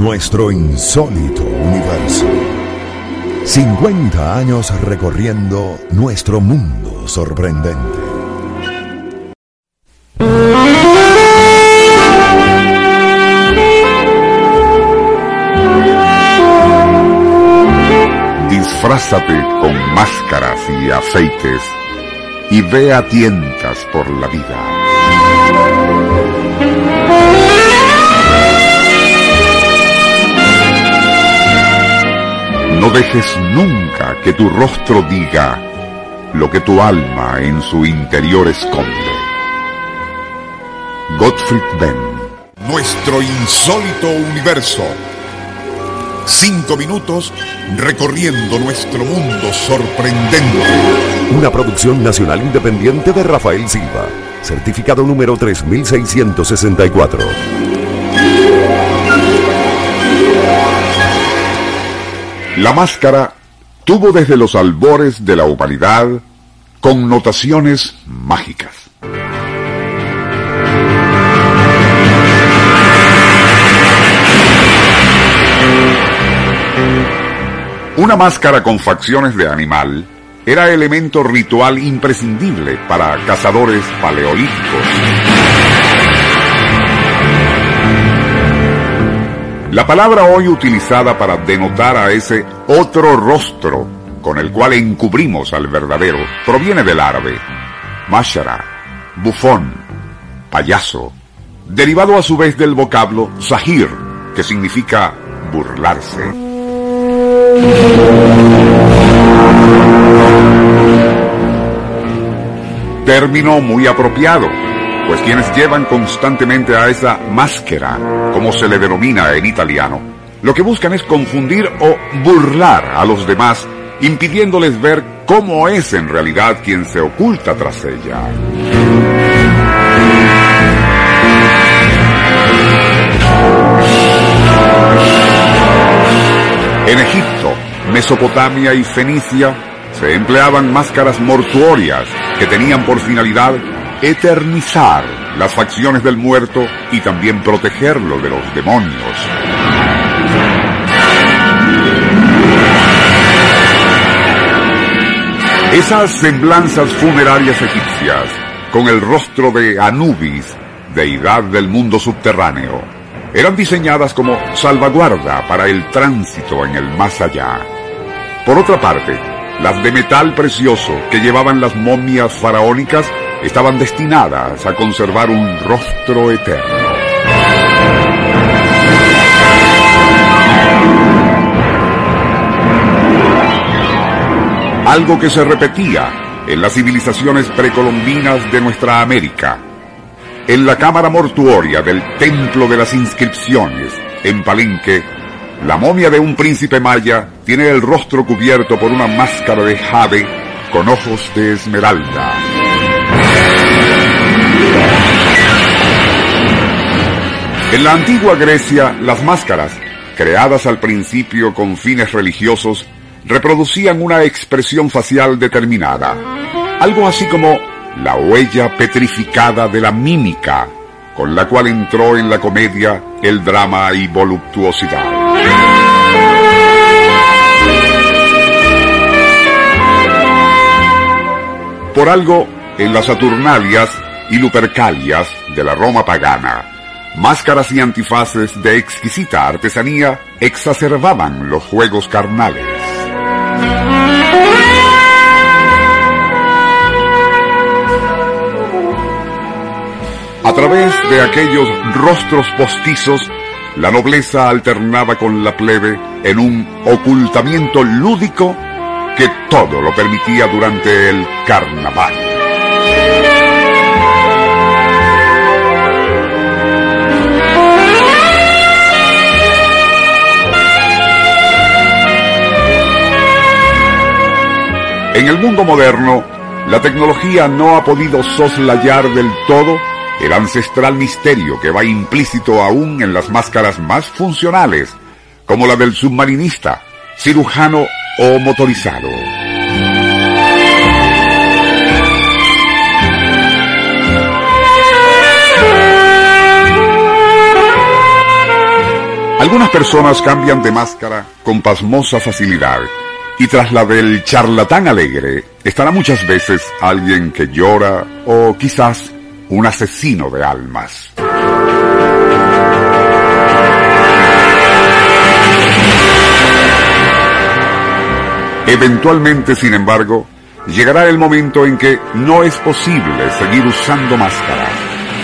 Nuestro insólito universo. 50 años recorriendo nuestro mundo sorprendente. Disfrázate con máscaras y aceites y ve a tientas por la vida. No dejes nunca que tu rostro diga lo que tu alma en su interior esconde. Gottfried Benn. Nuestro insólito universo. Cinco minutos recorriendo nuestro mundo sorprendente. Una producción nacional independiente de Rafael Silva. Certificado número 3664. La máscara tuvo desde los albores de la humanidad connotaciones mágicas. Una máscara con facciones de animal era elemento ritual imprescindible para cazadores paleolíticos. La palabra hoy utilizada para denotar a ese otro rostro con el cual encubrimos al verdadero proviene del árabe mashara, bufón, payaso, derivado a su vez del vocablo sahir, que significa burlarse. Término muy apropiado, pues quienes llevan constantemente a esa máscara, como se le denomina en italiano, lo que buscan es confundir o burlar a los demás, impidiéndoles ver cómo es en realidad quien se oculta tras ella. En Egipto, Mesopotamia y Fenicia se empleaban máscaras mortuorias que tenían por finalidad eternizar las facciones del muerto y también protegerlo de los demonios. Esas semblanzas funerarias egipcias, con el rostro de Anubis, deidad del mundo subterráneo, eran diseñadas como salvaguarda para el tránsito en el más allá. Por otra parte, las de metal precioso que llevaban las momias faraónicas estaban destinadas a conservar un rostro eterno. Algo que se repetía en las civilizaciones precolombinas de nuestra América. En la cámara mortuoria del Templo de las Inscripciones, en Palenque, la momia de un príncipe maya tiene el rostro cubierto por una máscara de jade con ojos de esmeralda. En la antigua Grecia, las máscaras, creadas al principio con fines religiosos, reproducían una expresión facial determinada, algo así como la huella petrificada de la mímica, con la cual entró en la comedia el drama y voluptuosidad. Por algo, en las Saturnalias y Lupercalias de la Roma pagana, máscaras y antifaces de exquisita artesanía exacerbaban los juegos carnales. A través de aquellos rostros postizos, la nobleza alternaba con la plebe en un ocultamiento lúdico que todo lo permitía durante el carnaval. En el mundo moderno, la tecnología no ha podido soslayar del todo el ancestral misterio que va implícito aún en las máscaras más funcionales, como la del submarinista, cirujano o motorizado. Algunas personas cambian de máscara con pasmosa facilidad y tras la del charlatán alegre estará muchas veces alguien que llora o quizás un asesino de almas. Eventualmente, sin embargo, llegará el momento en que no es posible seguir usando máscaras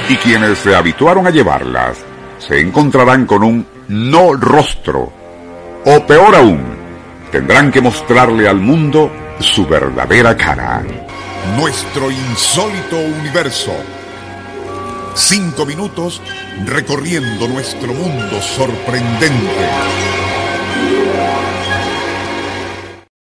y quienes se habituaron a llevarlas se encontrarán con un no rostro o peor aún, tendrán que mostrarle al mundo su verdadera cara. Nuestro insólito universo. Cinco minutos recorriendo nuestro mundo sorprendente.